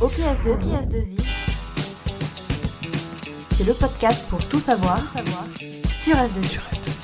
OKS2I, c'est le podcast pour tout savoir, sur S2I.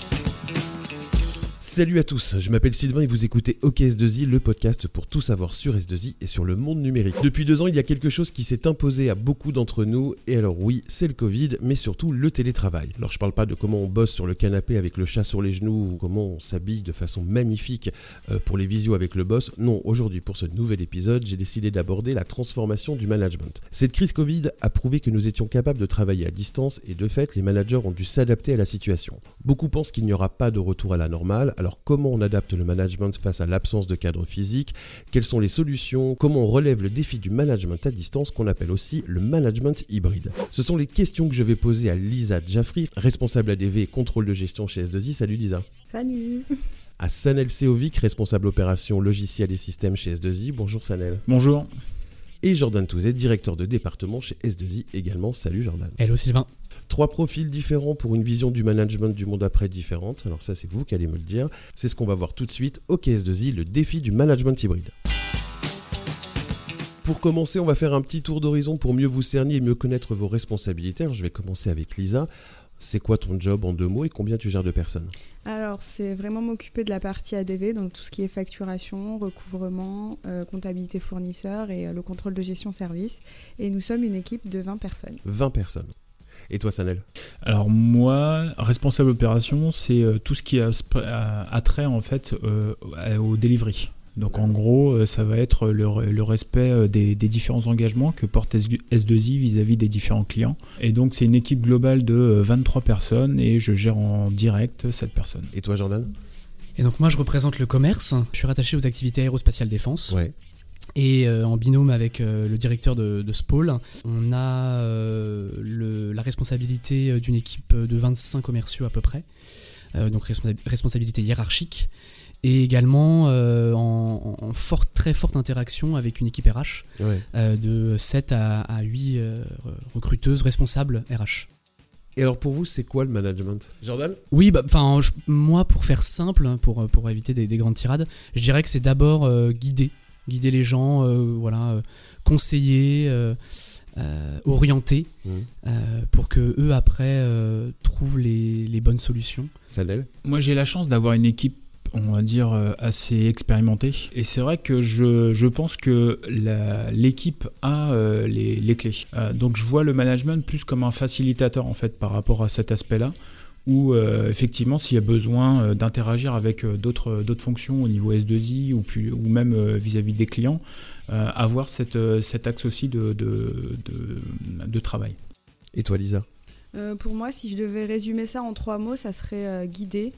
Salut à tous, je m'appelle Sylvain et vous écoutez OKS2I, le podcast pour tout savoir sur S2I et sur le monde numérique. Depuis deux ans, il y a quelque chose qui s'est imposé à beaucoup d'entre nous, et alors oui, c'est le Covid, mais surtout le télétravail. Alors je parle pas de comment on bosse sur le canapé avec le chat sur les genoux, ou comment on s'habille de façon magnifique euh, pour les visios avec le boss. Non, aujourd'hui pour ce nouvel épisode, j'ai décidé d'aborder la transformation du management. Cette crise Covid a prouvé que nous étions capables de travailler à distance et de fait, les managers ont dû s'adapter à la situation. Beaucoup pensent qu'il n'y aura pas de retour à la normale, alors comment on adapte le management face à l'absence de cadre physique? Quelles sont les solutions? Comment on relève le défi du management à distance qu'on appelle aussi le management hybride? Ce sont les questions que je vais poser à Lisa Jaffry, responsable ADV et contrôle de gestion chez S2I. Salut Lisa. Salut À Sanel Seovic, responsable opération logiciel et système chez S2I. Bonjour Sanel. Bonjour. Et Jordan Touzet, directeur de département chez S2I également. Salut Jordan. Hello Sylvain. Trois profils différents pour une vision du management du monde après différente. Alors ça, c'est vous qui allez me le dire. C'est ce qu'on va voir tout de suite au KS2I, le défi du management hybride. Pour commencer, on va faire un petit tour d'horizon pour mieux vous cerner et mieux connaître vos responsabilités. Alors, je vais commencer avec Lisa. C'est quoi ton job en deux mots et combien tu gères de personnes? Alors, c'est vraiment m'occuper de la partie ADV, donc tout ce qui est facturation, recouvrement, euh, comptabilité fournisseur et euh, le contrôle de gestion service. Et nous sommes une équipe de 20 personnes. 20 personnes. Et toi, Sanel Alors moi, responsable opération, c'est euh, tout ce qui a, a, a trait en fait euh, au delivery. Donc en gros, euh, ça va être le, le respect des, des, différents engagements que porte S2I vis-à-vis des différents clients. Et donc c'est une équipe globale de 23 personnes et je gère en direct cette personne. Et toi, Jordan Et donc moi, je représente le commerce. Je suis rattaché aux activités aérospatiales défense. Ouais. Et euh, en binôme avec euh, le directeur de, de ce pôle, on a euh, le, la responsabilité d'une équipe de 25 commerciaux à peu près, donc responsa responsabilité hiérarchique, et également en, en, forte, très forte interaction avec une équipe RH ouais. de 7 à, à 8 recruteuses responsables RH. Et alors pour vous, c'est quoi le management? Jordan? Oui, bah, moi pour faire simple, pour, pour éviter des, des grandes tirades, je dirais que c'est d'abord guider guider les gens, euh, voilà, euh, conseiller, euh, orienter, mmh. pour que eux après trouvent les, les, bonnes solutions. Sanel Moi j'ai la chance d'avoir une équipe on va dire assez expérimentée et c'est vrai que je, je, pense que l'équipe a euh, les, les, clés euh, donc je vois le management plus comme un facilitateur en fait par rapport à cet aspect là où euh, effectivement s'il y a besoin euh, d'interagir avec euh, d'autres d'autres fonctions au niveau S2I ou, plus, ou même vis-à-vis -vis des clients, avoir cette, cet axe aussi de, de, de, de travail. Et toi Lisa? Euh, Pour moi, si je devais résumer ça en trois mots, ça serait euh, guider,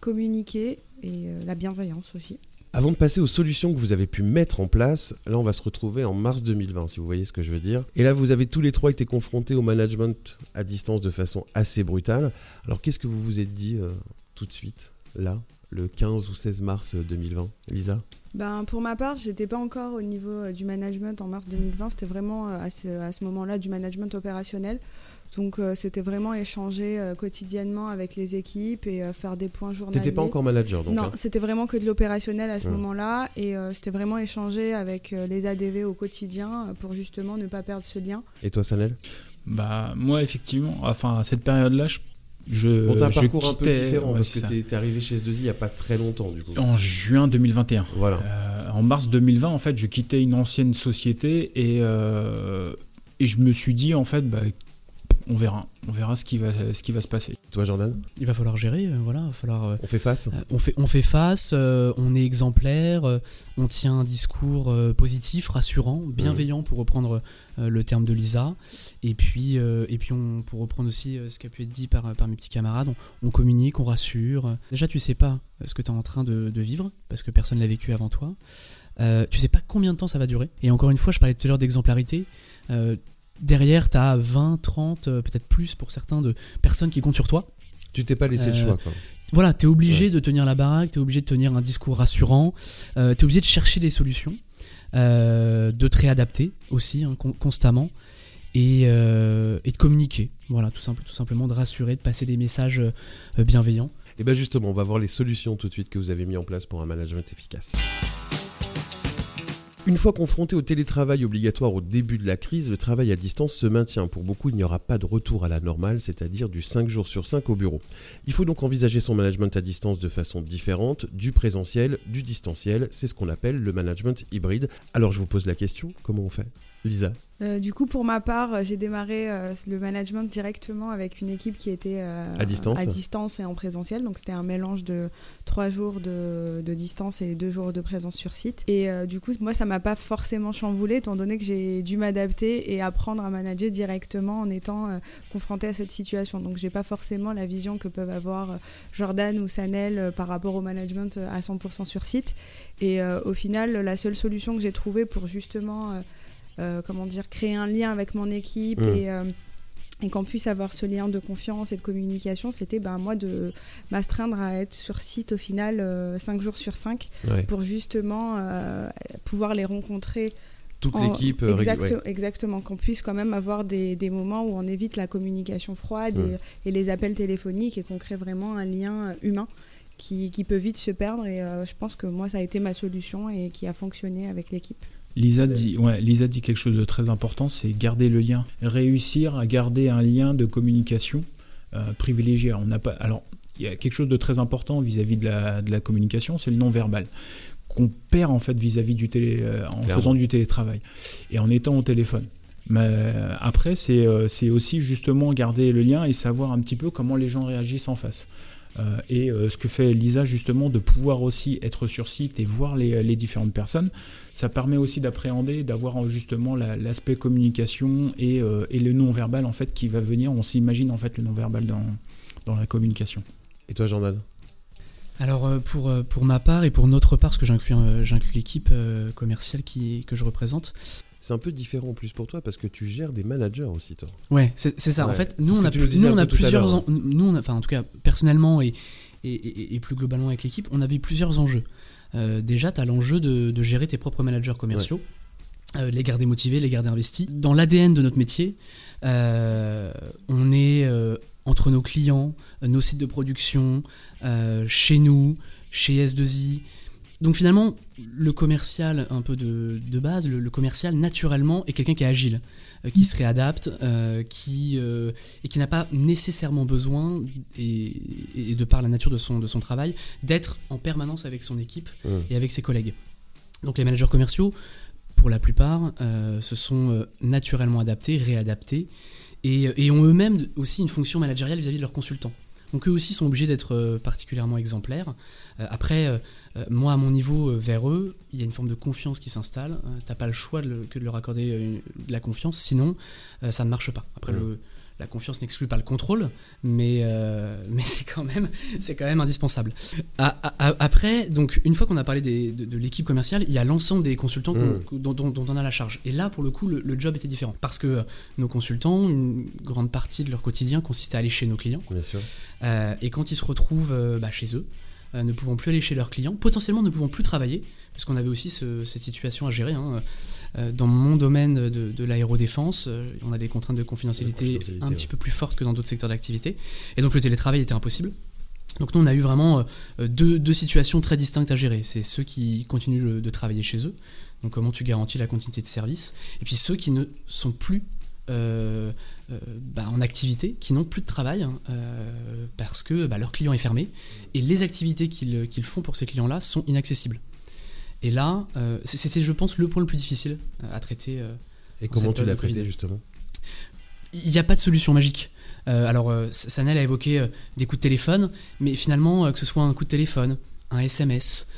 communiquer et euh, la bienveillance aussi. Avant de passer aux solutions que vous avez pu mettre en place, là on va se retrouver en mars 2020, si vous voyez ce que je veux dire. Et là vous avez tous les trois été confrontés au management à distance de façon assez brutale. Alors qu'est-ce que vous vous êtes dit euh, tout de suite, là, le 15 ou 16 mars 2020 Lisa? Ben, pour ma part, j'étais pas encore au niveau euh, du management en mars 2020. C'était vraiment euh, à ce, à ce moment-là du management opérationnel. Donc euh, c'était vraiment échanger euh, quotidiennement avec les équipes et euh, faire des points journaliers. T'étais pas encore manager donc Non, hein. c'était vraiment que de l'opérationnel à ce Ouais. moment-là et c'était vraiment échanger avec les ADV au quotidien pour justement ne pas perdre ce lien. Et toi Sanel? Bah moi effectivement, enfin à cette période-là, je je, Bon, t'as un je parcours un peu quittais- différent ouais, parce que t'es t'es arrivé chez S2I il y a pas très longtemps du coup. En juin 2021. Voilà. Euh, en mars 2020, en fait, je quittais une ancienne société et, euh, et je me suis dit, en fait, bah, on verra. On verra ce qui va, ce qui va se passer. Toi Jordan Il va falloir gérer, euh, voilà, il va falloir. euh, On fait face euh, on, fait, on fait face, euh, on est exemplaire, euh, on tient un discours euh, positif, rassurant, bienveillant pour reprendre euh, le terme de Lisa. Et puis, euh, et puis on, pour reprendre aussi euh, ce qui a pu être dit par, par mes petits camarades, on, on communique, on rassure. Déjà, tu sais pas ce que tu es en train de, de vivre, parce que personne l'a vécu avant toi. Euh, tu sais pas combien de temps ça va durer. Et encore une fois, je parlais tout à l'heure d'exemplarité. Euh, derrière, tu as 20, 30, euh, peut-être plus pour certains, de personnes qui comptent sur toi. Tu t'es pas laissé le Euh, choix quoi. Voilà, t'es obligé Ouais. de tenir la baraque, t'es obligé de tenir un discours rassurant, euh, t'es obligé de chercher des solutions, euh, de te réadapter aussi hein, con- constamment et, euh, et de communiquer. Voilà, tout, simple, tout simplement de rassurer, de passer des messages bienveillants. Et bien justement, on va voir les solutions tout de suite que vous avez mis en place pour un management efficace. Une fois confronté au télétravail obligatoire au début de la crise, le travail à distance se maintient. Pour beaucoup, il n'y aura pas de retour à la normale, c'est-à-dire du 5 jours sur 5 au bureau. Il faut donc envisager son management à distance de façon différente, du présentiel, du distanciel. C'est ce qu'on appelle le management hybride. Alors je vous pose la question, comment on fait? Lisa? Euh, du coup, pour ma part, euh, j'ai démarré euh, le management directement avec une équipe qui était euh, À distance. à distance et en présentiel. Donc, c'était un mélange de trois jours de, de distance et deux jours de présence sur site. Et du coup, moi, ça m'a pas forcément chamboulé, étant donné que j'ai dû m'adapter et apprendre à manager directement en étant confrontée à cette situation. Donc, j'ai pas forcément la vision que peuvent avoir Jordan ou Sanel par rapport au management à 100% sur site. Et au final, la seule solution que j'ai trouvée pour justement comment dire, créer un lien avec mon équipe et, euh, et qu'on puisse avoir ce lien de confiance et de communication, c'était ben, moi de m'astreindre à être sur site au final 5 jours sur 5 Ouais. pour justement euh, pouvoir les rencontrer. Toute en- l'équipe euh, Exact- ouais. Exactement, qu'on puisse quand même avoir des, des moments où on évite la communication froide et, et les appels téléphoniques et qu'on crée vraiment un lien euh, humain qui, qui peut vite se perdre. Et euh, je pense que moi, ça a été ma solution et qui a fonctionné avec l'équipe. Lisa dit, ouais, Lisa dit quelque chose de très important, c'est garder le lien. Réussir à garder un lien de communication euh, privilégié. On n'a pas, alors, il y a quelque chose de très important vis-à-vis de la, de la communication, c'est le non-verbal qu'on perd en fait vis-à-vis du télé, euh, en Clairement. faisant du télétravail et en étant au téléphone. Mais euh, après, c'est c'est aussi justement garder le lien et savoir un petit peu comment les gens réagissent en face. Euh, et euh, ce que fait Lisa justement de pouvoir aussi être sur site et voir les, les différentes personnes, ça permet aussi d'appréhender, d'avoir euh, justement la- l'aspect communication et, euh, et le non-verbal en fait qui va venir. On s'imagine en fait le non-verbal dans, dans la communication. Et toi, Jordan? Alors pour, pour ma part et pour notre part, parce que j'inclus j'inclus l'équipe commerciale qui, que je représente, C'est un peu différent en plus pour toi parce que tu gères des managers aussi, toi. Ouais, c'est ça. Ouais. En fait, nous on a, nous nous, on plusieurs, en- nous on a- enfin en tout cas personnellement et, et, et- et plus globalement avec l'équipe, on avait plusieurs enjeux. Euh, déjà, tu as l'enjeu de, de gérer tes propres managers commerciaux, euh, les garder motivés, les garder investis. Dans l'ADN de notre métier, euh, on est entre nos clients, nos sites de production, chez nous, chez S2I. Donc finalement, le commercial un peu de, de base, le, le commercial naturellement est quelqu'un qui est agile, euh, qui se réadapte, euh, qui, euh, et qui n'a pas nécessairement besoin, et, et de par la nature de son, de son travail, d'être en permanence avec son équipe Mm. et avec ses collègues. Donc les managers commerciaux, pour la plupart, se sont naturellement adaptés, réadaptés, et, et ont eux-mêmes aussi une fonction managériale vis-à-vis de leurs consultants. Donc eux aussi sont obligés d'être euh, particulièrement exemplaires. Euh, après, euh, moi à mon niveau vers eux, il y a une forme de confiance qui s'installe. T'as pas le choix de, le- que de leur accorder de la confiance, sinon ça ne marche pas. Après, le- la confiance n'exclut pas le contrôle, mais, euh, mais c'est quand même quand même indispensable. A- a- a- Après, donc une fois qu'on a parlé des- de, de l'équipe commerciale, il y a l'ensemble des consultants Mm. dont, dont- dont on a la charge. Et là, pour le coup, le, le job était différent parce que nos consultants, une grande partie de leur quotidien consistait à aller chez nos clients. Bien sûr. Euh, et quand ils se retrouvent euh, bah, chez eux, ne pouvant plus aller chez leurs clients, potentiellement ne pouvant plus travailler, parce qu'on avait aussi ce- cette situation à gérer. hein. Euh, dans mon domaine de, de l'aérodéfense, euh, on a des contraintes de confidentialité, De confidentialité, un ouais. petit peu plus fortes que dans d'autres secteurs d'activité, et donc le télétravail était impossible. Donc nous, on a eu vraiment euh, deux, deux situations très distinctes à gérer. C'est ceux qui continuent de, travailler chez eux, donc comment tu garantis la continuité de service, et puis ceux qui ne sont plus euh, euh, bah, en activité, qui n'ont plus de travail, hein, euh, parce que bah, leur client est fermé, et les activités qu'ils qu'ils font pour ces clients-là sont inaccessibles. Et là, euh, c'est, je pense, le point le plus difficile euh, à traiter. euh, Et En comment tu l'as traité justement? Il n'y a pas de solution magique. Euh, alors, Sanel a évoqué des coups de téléphone, mais finalement, que ce soit un coup de téléphone, un SMS,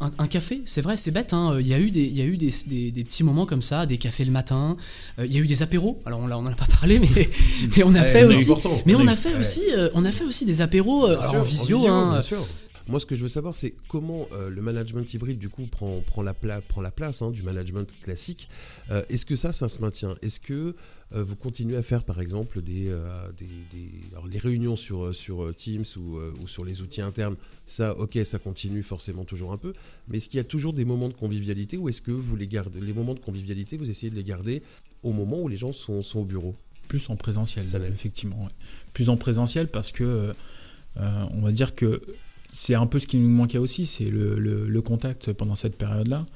un, un café, c'est vrai, c'est bête. hein, Il y a eu, des, il y a eu des, des- des petits moments comme ça, des cafés le matin. il y a eu des apéros. Alors, on n'en a pas parlé, mais, mais on a fait aussi. important. Mais on a fait Ouais. aussi, on a fait aussi des apéros Bien alors sûr, en visio. hein, bien sûr. Moi, ce que je veux savoir, c'est comment euh, le management hybride, du coup, prend, prend, la, pla- prend la place hein, du management classique. Euh, Est-ce que ça, ça se maintient? Est-ce que euh, vous continuez à faire, par exemple, des, des, des- alors, les réunions sur, sur Teams ou, ou sur les outils internes? Ça, ok, ça continue forcément toujours un peu. Mais est-ce qu'il y a toujours des moments de convivialité ou est-ce que vous les gardez Les moments de convivialité, vous essayez de les garder au moment où les gens sont, sont au bureau? Plus en présentiel, Ça effectivement. ouais. Plus en présentiel parce que euh, on va dire que c'est un peu ce qui nous manquait aussi, c'est le, contact pendant cette période-là.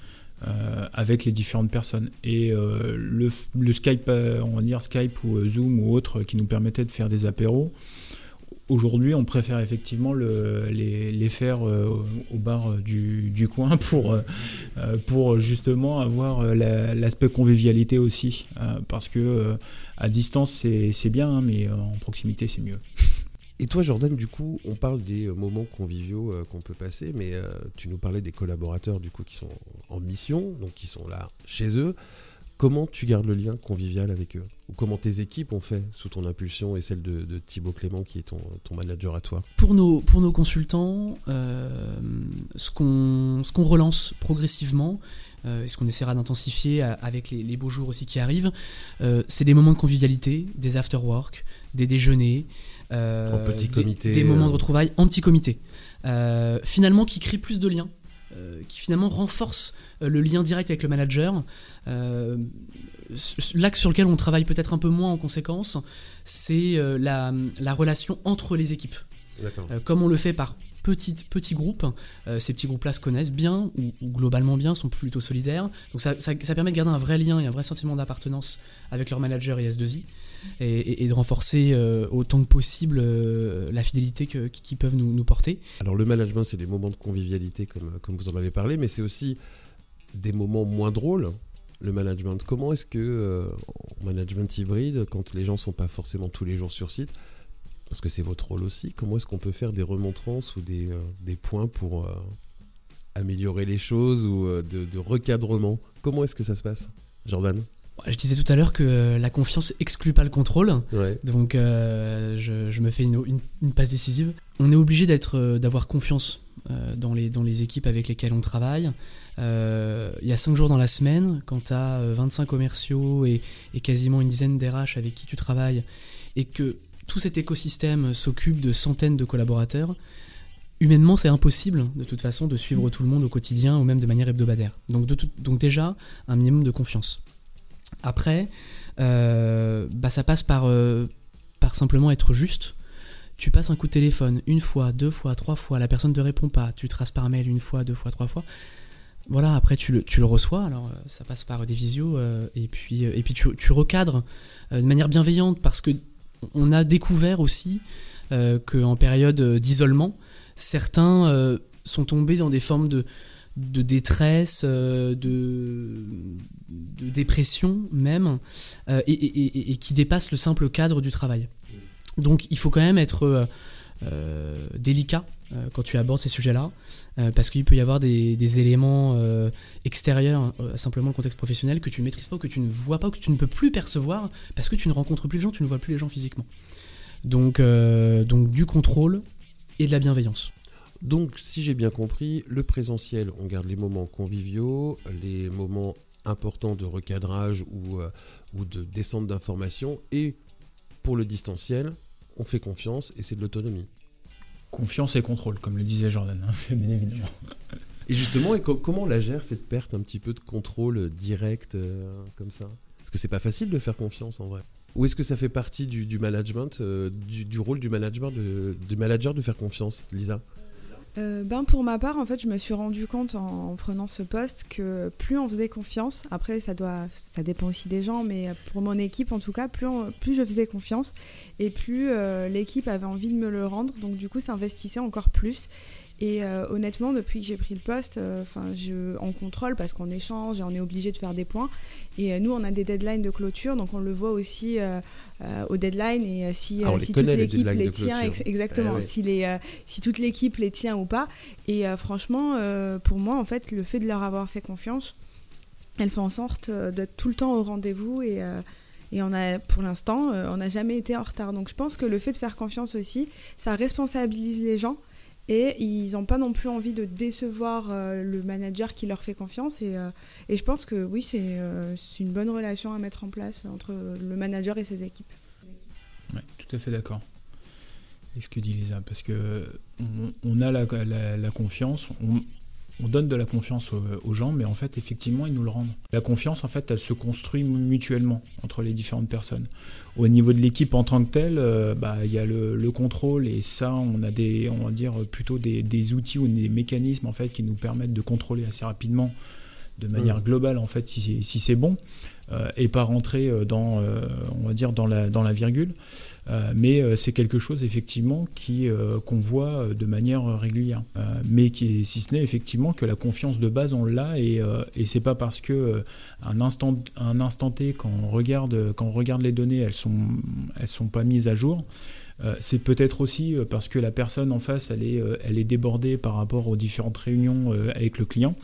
avec les différentes personnes. Et le, le, Skype, on va dire Skype ou Zoom ou autre qui nous permettait de faire des apéros, Aujourd'hui, on préfère effectivement les, faire euh, au bar du, coin pour, euh, justement avoir l'aspect convivialité aussi. Euh, parce que à distance, c'est bien, hein, mais en proximité, c'est mieux. Et toi, Jordan, du coup, on parle des moments conviviaux qu'on peut passer, mais tu nous parlais des collaborateurs du coup qui sont en mission, donc qui sont là chez eux. Comment tu gardes le lien convivial avec eux? Ou comment tes équipes ont fait sous ton impulsion et celle de, Thibaut Clément qui est ton, manager à toi? Pour nos, pour nos consultants, euh, ce qu'on relance progressivement, euh, et ce qu'on essaiera d'intensifier avec les, beaux jours aussi qui arrivent, euh, c'est des moments de convivialité, des after-work, des déjeuners, des, moments de retrouvailles en petit comité. finalement, qui créent plus de liens euh, qui finalement renforce euh, le lien direct avec le manager. Euh, l'axe sur lequel on travaille peut-être un peu moins en conséquence, c'est la, relation entre les équipes. comme on le fait par petits, petits groupes, ces petits groupes-là se connaissent bien ou, globalement bien, sont plutôt solidaires. Donc ça, ça, permet de garder un vrai lien et un vrai sentiment d'appartenance avec leur manager et S2I et, de renforcer euh, autant que possible euh, la fidélité qu'ils peuvent nous, porter. Alors le management, c'est des moments de convivialité comme, comme vous en avez parlé, mais c'est aussi des moments moins drôles. Le management, comment est-ce que euh, management hybride, quand les gens sont pas forcément tous les jours sur site, parce que c'est votre rôle aussi, comment est-ce qu'on peut faire des remontrances ou des, des points pour améliorer les choses ou de recadrement? Comment est-ce que ça se passe, Jordan? Je disais tout à l'heure que la confiance exclut pas le contrôle, donc euh, je, me fais une, passe décisive. On est obligé d'être, euh, d'avoir confiance euh, dans, les, dans les équipes avec lesquelles on travaille. Il y a 5 jours dans la semaine, quand tu as 25 commerciaux et, et quasiment une dizaine d'RH avec qui tu travailles, et que tout cet écosystème s'occupe de centaines de collaborateurs, humainement, c'est impossible de toute façon de suivre tout le monde au quotidien ou même de manière hebdomadaire. Donc, donc déjà, un minimum de confiance. Après, euh, bah, ça passe par, euh, par simplement être juste. Tu passes un coup de téléphone une fois, deux fois, trois fois, la personne ne te répond pas, tu traces par mail une fois, deux fois, trois fois. Voilà, après tu le, tu le reçois, alors euh, ça passe par des visios, et puis, et puis tu, tu recadres de manière bienveillante parce que on a découvert aussi qu'en période d'isolement, certains sont tombés dans des formes de, de détresse, euh, de, dépression même, euh, et, qui dépasse le simple cadre du travail. Donc il faut quand même être euh, délicat quand tu abordes ces sujets-là, parce qu'il peut y avoir des, éléments extérieurs à simplement le contexte professionnel que tu ne maîtrises pas, que tu ne vois pas, que tu ne peux plus percevoir, parce que tu ne rencontres plus les gens, tu ne vois plus les gens physiquement. Donc, donc du contrôle et de la bienveillance. Donc, si j'ai bien compris, le présentiel, on garde les moments conviviaux, les moments importants de recadrage ou, euh, ou de descente d'informations, et pour le distanciel, on fait confiance et c'est de l'autonomie. Confiance et contrôle, comme le disait Jordan, hein, bien évidemment. Et justement, et comment on la gère cette perte un petit peu de contrôle direct euh, comme ça? Parce que c'est pas facile de faire confiance en vrai. Ou est-ce que ça fait partie du, management, euh, du, rôle du, management du manager de faire confiance, Lisa? Euh, ben pour ma part, en fait, je me suis rendu compte en, prenant ce poste que plus on faisait confiance, après ça doit, ça dépend aussi des gens, mais pour mon équipe en tout cas, plus, plus je faisais confiance et plus euh, l'équipe avait envie de me le rendre, donc du coup, ça investissait encore plus. Et euh, honnêtement, depuis que j'ai pris le poste, enfin, je on contrôle parce qu'on échange et on est obligé de faire des points. Et nous, on a des deadlines de clôture, donc on le voit aussi euh, au deadline et euh, si, ah, euh, toute l'équipe les tient exactement eh si les si toute l'équipe les tient ou pas. Et franchement pour moi en fait le fait de leur avoir fait confiance elle fait en sorte d'être tout le temps au rendez-vous et et on a, pour l'instant, on n'a jamais été en retard. Donc je pense que le fait de faire confiance aussi, ça responsabilise les gens et ils n'ont pas non plus envie de décevoir le manager qui leur fait confiance. Et, et je pense que oui, c'est une bonne relation à mettre en place entre le manager et ses équipes. Oui, tout à fait d'accord avec ce que dit Lisa, parce que on, a la, la, confiance, on, on, donne de la confiance aux, gens, mais en fait, effectivement, ils nous le rendent. La confiance, en fait, elle se construit mutuellement entre les différentes personnes. Au niveau de l'équipe en tant que telle, euh, bah, il y a le, le, contrôle, et ça, on a des, on va dire plutôt des, outils ou des mécanismes en fait qui nous permettent de contrôler assez rapidement de manière Mm. globale en fait si, c'est- si c'est bon euh, et pas rentrer euh, dans euh, on va dire dans la dans la virgule Euh, mais c'est quelque chose effectivement qui qu'on voit de manière régulière mais qui si ce n'est effectivement que la confiance de base on l'a et, et c'est pas parce que un instant un instant T quand on regarde quand on regarde les données elles sont elles sont pas mises à jour c'est peut-être aussi parce que la personne en face, elle est, elle est débordée par rapport aux différentes réunions avec le client.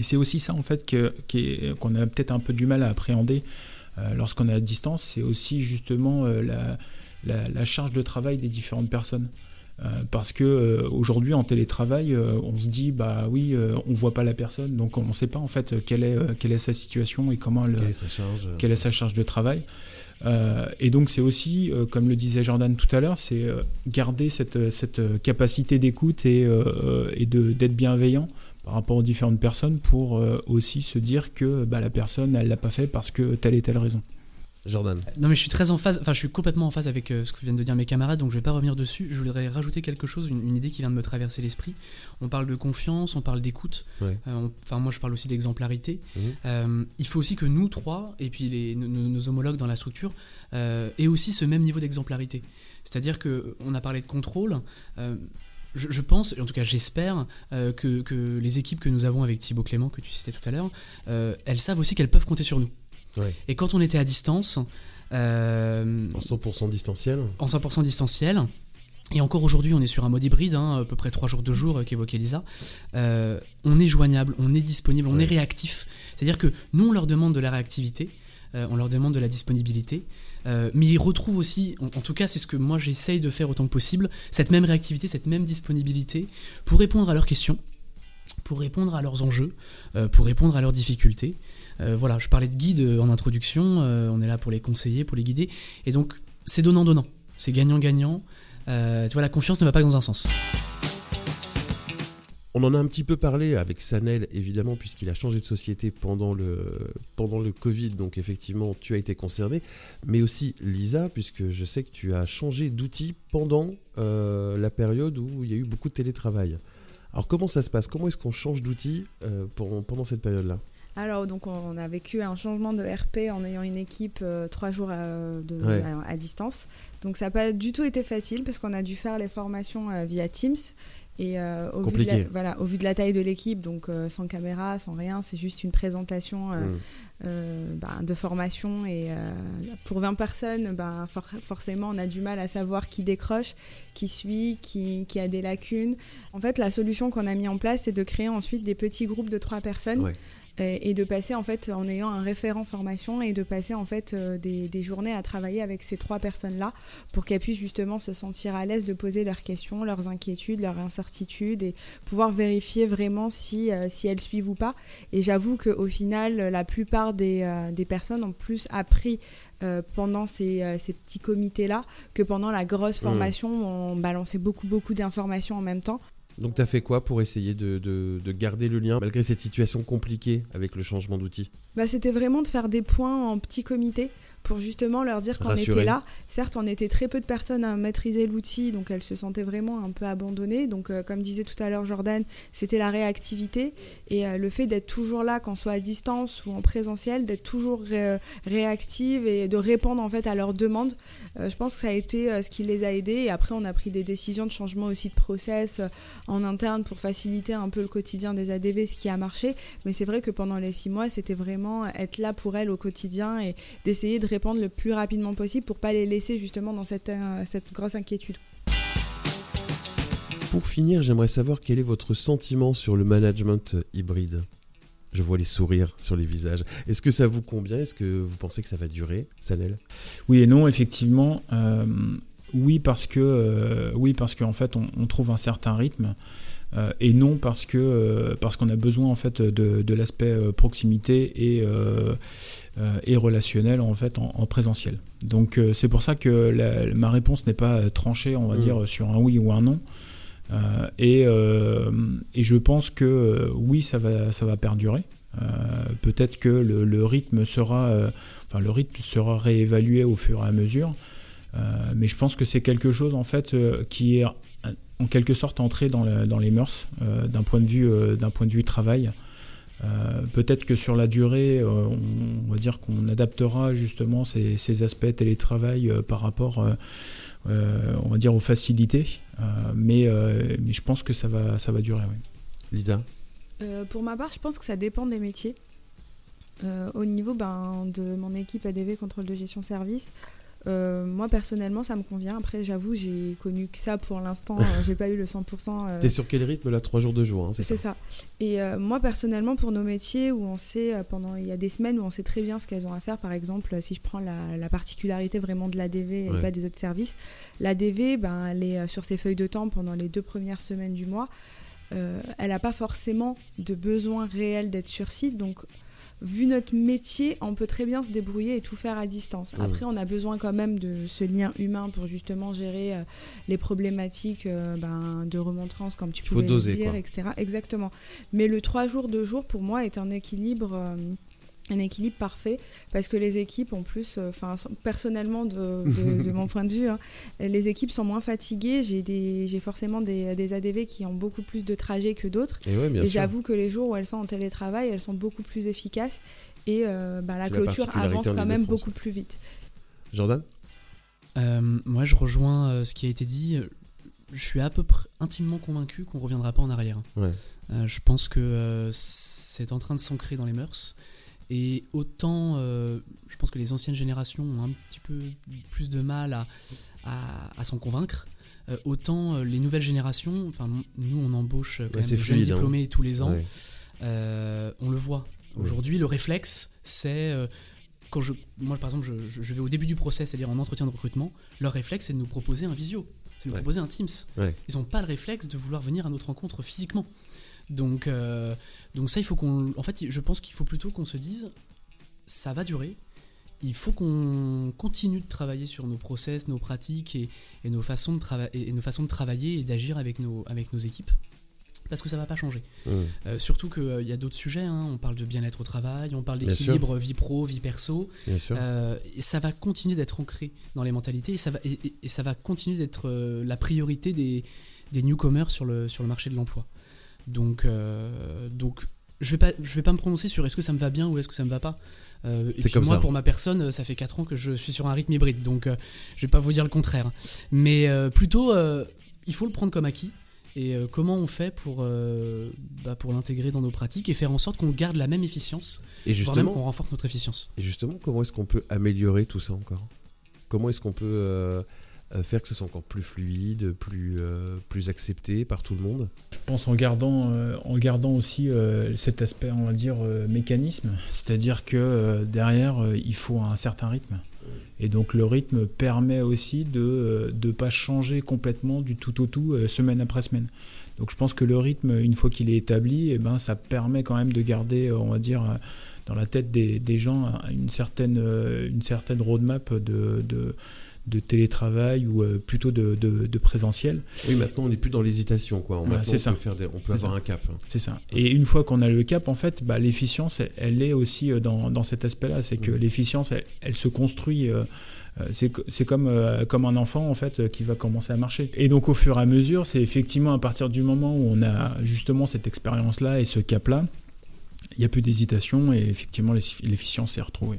Et c'est aussi ça en fait est- qu'on a peut-être un peu du mal à appréhender euh, lorsqu'on est à distance. C'est aussi justement euh, la, la- la charge de travail des différentes personnes. Euh, parce que euh, aujourd'hui en télétravail, euh, on se dit bah oui, euh, on voit pas la personne, donc on ne sait pas en fait quelle est, euh, quelle est sa situation et comment elle, Quelle est sa charge quelle est sa charge de travail. Euh, et donc c'est aussi, euh, comme le disait Jordan tout à l'heure, c'est euh, garder cette, cette euh, capacité d'écoute et, euh, d'être bienveillant par rapport aux différentes personnes pour euh, aussi se dire que bah, la personne, elle l'a pas fait parce que telle et telle raison. Jordan. Non mais je suis très en phase, enfin je suis complètement en phase avec euh, ce que viennent de dire mes camarades, donc je vais pas revenir dessus. Je voudrais rajouter quelque chose, une, une idée qui vient de me traverser l'esprit. On parle de confiance, on parle d'écoute. Ouais. Euh, Enfin moi je parle aussi d'exemplarité. Euh, il faut aussi que nous trois et puis les, nos, nos homologues dans la structure euh, aient aussi ce même niveau d'exemplarité. C'est-à-dire que on a parlé de contrôle. Je, je pense, et en tout cas j'espère, euh, que, que les équipes que nous avons avec Thibaut Clément, que tu citais tout à l'heure, euh, elles savent aussi qu'elles peuvent compter sur nous. Ouais. Et quand on était à distance, euh, En 100% distanciel. en 100% distanciel, et encore aujourd'hui on est sur un mode hybride, hein, à peu près 3 jours de jour euh, qu'évoquait Lisa, on est joignable, on est disponible, on Ouais. est réactif. C'est-à-dire que nous on leur demande de la réactivité, on leur demande de la disponibilité, euh, mais ils retrouvent aussi, en, tout cas c'est ce que moi j'essaye de faire autant que possible, cette même réactivité, cette même disponibilité pour répondre à leurs questions, pour répondre à leurs enjeux, euh, pour répondre à leurs difficultés. Euh, voilà, je parlais de guide en introduction, on est là pour les conseiller, pour les guider, et donc c'est donnant-donnant, c'est gagnant-gagnant. Tu vois, la confiance ne va pas dans un sens. On en a un petit peu parlé avec Sanel, évidemment, puisqu'il a changé de société pendant le, pendant le Covid, donc effectivement, tu as été concerné, mais aussi Lisa, puisque je sais que tu as changé d'outil pendant euh, la période où il y a eu beaucoup de télétravail. Alors comment ça se passe? Comment est-ce qu'on change d'outil euh, pendant cette période-là? Alors, donc, on a vécu un changement de RP en ayant une équipe euh, trois jours à, de- Ouais. à- à distance. Donc, ça n'a pas du tout été facile parce qu'on a dû faire les formations euh, via Teams. Et euh, au, vu de la, voilà, au vu de la taille de l'équipe, donc euh, sans caméra, sans rien, c'est juste une présentation euh, Mm. ben, de formation. Et pour 20 personnes, for- forcément, on a du mal à savoir qui décroche, qui suit, qui, qui a des lacunes. En fait, la solution qu'on a mis en place, c'est de créer ensuite des petits groupes de trois personnes Ouais. Et, de passer en fait en ayant un référent formation et de passer en fait euh, des, des journées à travailler avec ces trois personnes là pour qu'elles puissent justement se sentir à l'aise de poser leurs questions, leurs inquiétudes, leurs incertitudes et pouvoir vérifier vraiment si, euh, si elles suivent ou pas. Et j'avoue qu'au final, la plupart des, euh, des personnes ont plus appris euh, pendant ces, euh, ces petits comités là que pendant la grosse formation où on balançait beaucoup beaucoup d'informations en même temps. Donc tu as fait quoi pour essayer de, de- de garder le lien malgré cette situation compliquée avec le changement d'outil? Bah, c'était vraiment de faire des points en petits comités pour justement leur dire qu'on était là. Certes, on était très peu de personnes à maîtriser l'outil, donc elles se sentaient vraiment un peu abandonnées. Donc, euh, comme disait tout à l'heure Jordan, c'était la réactivité et euh, le fait d'être toujours là, qu'on soit à distance ou en présentiel, d'être toujours ré- réactive et de répondre en fait à leurs demandes. Euh, je pense que ça a été ce qui les a aidés. Et après, on a pris des décisions de changement aussi de process en interne pour faciliter un peu le quotidien des ADV, ce qui a marché. Mais c'est vrai que pendant les six mois, c'était vraiment être là pour elles au quotidien et d'essayer de répondre le plus rapidement possible pour pas les laisser justement dans cette, euh, cette grosse inquiétude. Pour finir, j'aimerais savoir quel est votre sentiment sur le management hybride. Je vois les sourires sur les visages. Est-ce que ça vous convient? Est-ce que vous pensez que ça va durer, Sanel? Oui et non, effectivement. euh, oui parce que euh, oui parce qu'en fait on, on trouve un certain rythme euh, et non parce que euh, parce qu'on a besoin en fait de, de l'aspect euh, proximité et et relationnel en fait en, en présentiel. Donc c'est pour ça que la- ma réponse n'est pas tranchée, on va Mm. dire sur un oui ou un non. Et, et je pense que oui, ça va, ça va perdurer. Peut-être que le, le rythme sera, enfin le rythme sera réévalué au fur et à mesure. Euh, mais je pense que c'est quelque chose en fait euh, qui est en quelque sorte entré dans, le- dans les mœurs euh, d'un point de vue euh, d'un point de vue travail. Peut-être que sur la durée, on, va dire qu'on adaptera justement ces, ces aspects télétravail par rapport, on va dire, aux facilités. mais, mais je pense que ça va, ça va durer. Oui. Lisa? Pour ma part, je pense que ça dépend des métiers. au niveau ben, de mon équipe ADV contrôle de gestion service, euh, moi personnellement ça me convient. Après j'avoue j'ai connu que ça pour l'instant. j'ai pas eu le 100%. Euh... T'es sur quel rythme là 3 jours de jour hein, C'est ça. ça. Et euh, moi personnellement pour nos métiers où on sait euh, pendant il y a des semaines où on sait très bien ce qu'elles ont à faire. Par exemple si je prends la, la particularité vraiment de l'ADV et pas des autres services. L'ADV ben, elle est sur ses feuilles de temps pendant les deux premières semaines du mois. elle n'a pas forcément de besoin réel d'être sur site donc vu notre métier, on peut très bien se débrouiller et tout faire à distance. Mmh. Après, on a besoin quand même de ce lien humain pour justement gérer euh, les problématiques euh, ben, de remontrance, comme tu pouvais le dire, etc. Exactement. Mais le 3 jours, 2 jours, pour moi, est un équilibre. Un équilibre parfait parce que les équipes en plus euh, enfin personnellement de, mon point de vue hein, les équipes sont moins fatiguées. J'ai des j'ai forcément des, des, ADV qui ont beaucoup plus de trajets que d'autres. Et, j'avoue que les jours où elles sont en télétravail elles sont beaucoup plus efficaces. Et euh, bah, la clôture avance quand même beaucoup plus vite. Jordan? Euh, moi je rejoins ce qui a été dit. Je suis à peu près intimement convaincu qu'on reviendra pas en arrière. Je pense que c'est en train de s'ancrer dans les mœurs et autant, euh, je pense que les anciennes générations ont un petit peu plus de mal à, à, s'en convaincre. Euh, autant euh, les nouvelles générations, enfin nous on embauche quand même des jeunes hein. diplômés tous les ans, on le voit. Aujourd'hui, le réflexe, c'est quand je, moi par exemple, je, je, vais au début du process, c'est-à-dire en entretien de recrutement, leur réflexe c'est de nous proposer un visio, c'est de nous proposer un Teams. Ils n'ont pas le réflexe de vouloir venir à notre rencontre physiquement. Donc, euh, donc ça, il faut qu'on. En fait, je pense qu'il faut plutôt qu'on se dise, ça va durer. Il faut qu'on continue de travailler sur nos process, nos pratiques et, nos, façons de et nos façons de travailler et d'agir avec nos, avec nos équipes. Parce que ça ne va pas changer. Mmh. Euh, surtout qu'il euh, y a d'autres sujets. Hein. On parle de bien-être au travail, on parle d'équilibre vie pro, vie perso. et ça va continuer d'être ancré dans les mentalités et ça va, et, ça va continuer d'être la priorité des, des newcomers sur le, sur le marché de l'emploi. Donc, euh, donc je vais pas, je vais pas me prononcer sur est-ce que ça me va bien ou est-ce que ça me va pas. Euh, et puis moi, pour ma personne, ça fait 4 ans que je suis sur un rythme hybride, donc euh, je vais pas vous dire le contraire. Mais plutôt, il faut le prendre comme acquis. Et comment on fait pour, bah, pour l'intégrer dans nos pratiques et faire en sorte qu'on garde la même efficience, et justement, voire qu'on renforce notre efficience. Et justement, comment est-ce qu'on peut améliorer tout ça encore? Comment est-ce qu'on peut euh, faire que ce soit encore plus fluide, plus, euh, plus accepté par tout le monde Je pense en gardant, euh, en gardant aussi cet aspect, on va dire, mécanisme, c'est-à-dire que derrière, il faut un certain rythme. Et donc le rythme permet aussi de ne pas changer complètement du tout au tout semaine après semaine. Donc je pense que le rythme, une fois qu'il est établi, eh ben, ça permet quand même de garder, on va dire, dans la tête des, des gens une certaine, une certaine roadmap de, de de télétravail ou euh, plutôt de, de, présentiel. Oui, maintenant on n'est plus dans l'hésitation, quoi. c'est ça. Peut faire on peut avoir un cap. Hein. C'est ça. Et une fois qu'on a le cap, en fait, bah, l'efficience, elle, est aussi euh, dans, dans cet aspect-là. C'est que mm. l'efficience, elle, se construit. Euh, c'est comme, comme un enfant en fait qui va commencer à marcher. Et donc au fur et à mesure, c'est effectivement à partir du moment où on a justement cette expérience-là et ce cap-là, il n'y a plus d'hésitation et effectivement l'efficience est retrouvée.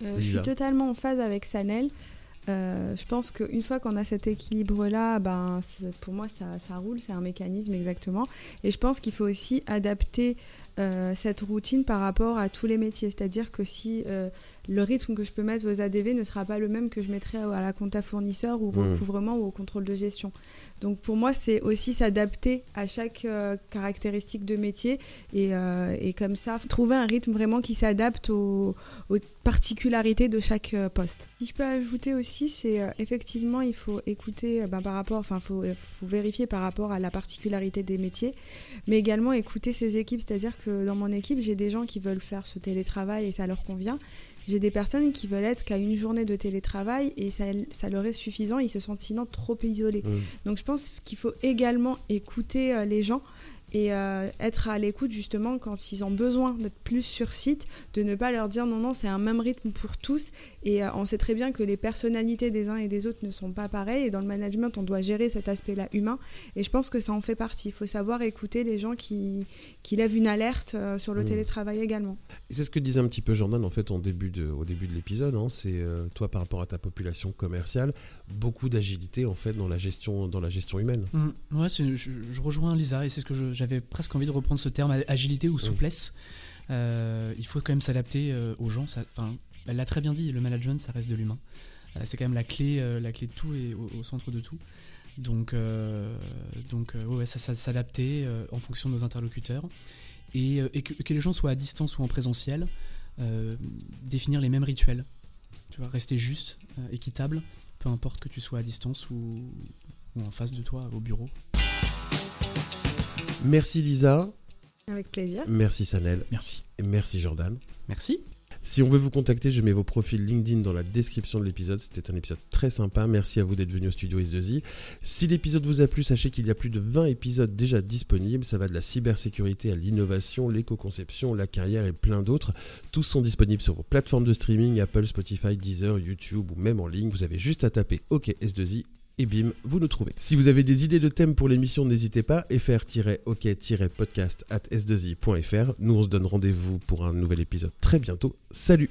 je suis totalement en phase avec Sanel. Euh, je pense qu'une fois qu'on a cet équilibre-là, ben, pour moi, ça, ça roule, c'est un mécanisme exactement. Et je pense qu'il faut aussi adapter euh, cette routine par rapport à tous les métiers. C'est-à-dire que si euh, le rythme que je peux mettre aux ADV ne sera pas le même que je mettrai à la compta fournisseur ou au mmh. recouvrement ou au contrôle de gestion. Donc pour moi, c'est aussi s'adapter à chaque euh, caractéristique de métier et, et, comme ça, trouver un rythme vraiment qui s'adapte aux, particularités de chaque poste. Si je peux ajouter aussi, c'est effectivement, il faut écouter ben, par rapport, enfin, il faut, faut, vérifier par rapport à la particularité des métiers, mais également écouter ses équipes. C'est-à-dire que dans mon équipe, j'ai des gens qui veulent faire ce télétravail et ça leur convient. J'ai des personnes qui veulent être qu'à une journée de télétravail et ça, ça, leur est suffisant, ils se sentent sinon trop isolés. Mmh. Donc je pense qu'il faut également écouter euh, les gens et euh, être à l'écoute justement quand ils ont besoin d'être plus sur site, de ne pas leur dire non, non, c'est un même rythme pour tous. Et euh, on sait très bien que les personnalités des uns et des autres ne sont pas pareilles. Et dans le management, on doit gérer cet aspect-là humain. Et je pense que ça en fait partie. Il faut savoir écouter les gens qui, qui lèvent une alerte euh, sur le Mmh. télétravail également. C'est ce que disait un petit peu Jordan en fait en début de, au début de l'épisode. hein, c'est euh, toi par rapport à ta population commerciale, beaucoup d'agilité en fait dans la gestion, dans la gestion humaine. Mm, ouais, je rejoins Lisa et c'est ce que je- j'avais presque envie de reprendre ce terme agilité ou souplesse. Euh, il faut quand même s'adapter euh, aux gens. ça- elle l'a très bien dit. Le management, ça reste de l'humain. Euh, c'est quand même la clé, la clé de tout et au, au centre de tout. Donc, euh, donc ouais, ça, ça- s'adapter en fonction de nos interlocuteurs et, et que, que les gens soient à distance ou en présentiel, euh, définir les mêmes rituels. Tu vois, rester juste, équitable, peu importe que tu sois à distance ou, ou en face de toi au bureau. Merci Lisa, Avec plaisir. merci Sanel Merci. et merci Jordan. Merci. Si on veut vous contacter, je mets vos profils LinkedIn dans la description de l'épisode. C'était un épisode très sympa. Merci à vous d'être venu au studio Is2I. Si l'épisode vous a plu, sachez qu'il y a plus de 20 épisodes déjà disponibles. Ça va de la cybersécurité à l'innovation, l'éco-conception, la carrière et plein d'autres. Tous sont disponibles sur vos plateformes de streaming, Apple, Spotify, Deezer, YouTube ou même en ligne. Vous avez juste à taper OK S2I et bim, vous nous trouvez. Si vous avez des idées de thèmes pour l'émission, n'hésitez pas, fr-ok-podcast at s2i.fr. Nous, on se donne rendez-vous pour un nouvel épisode très bientôt. Salut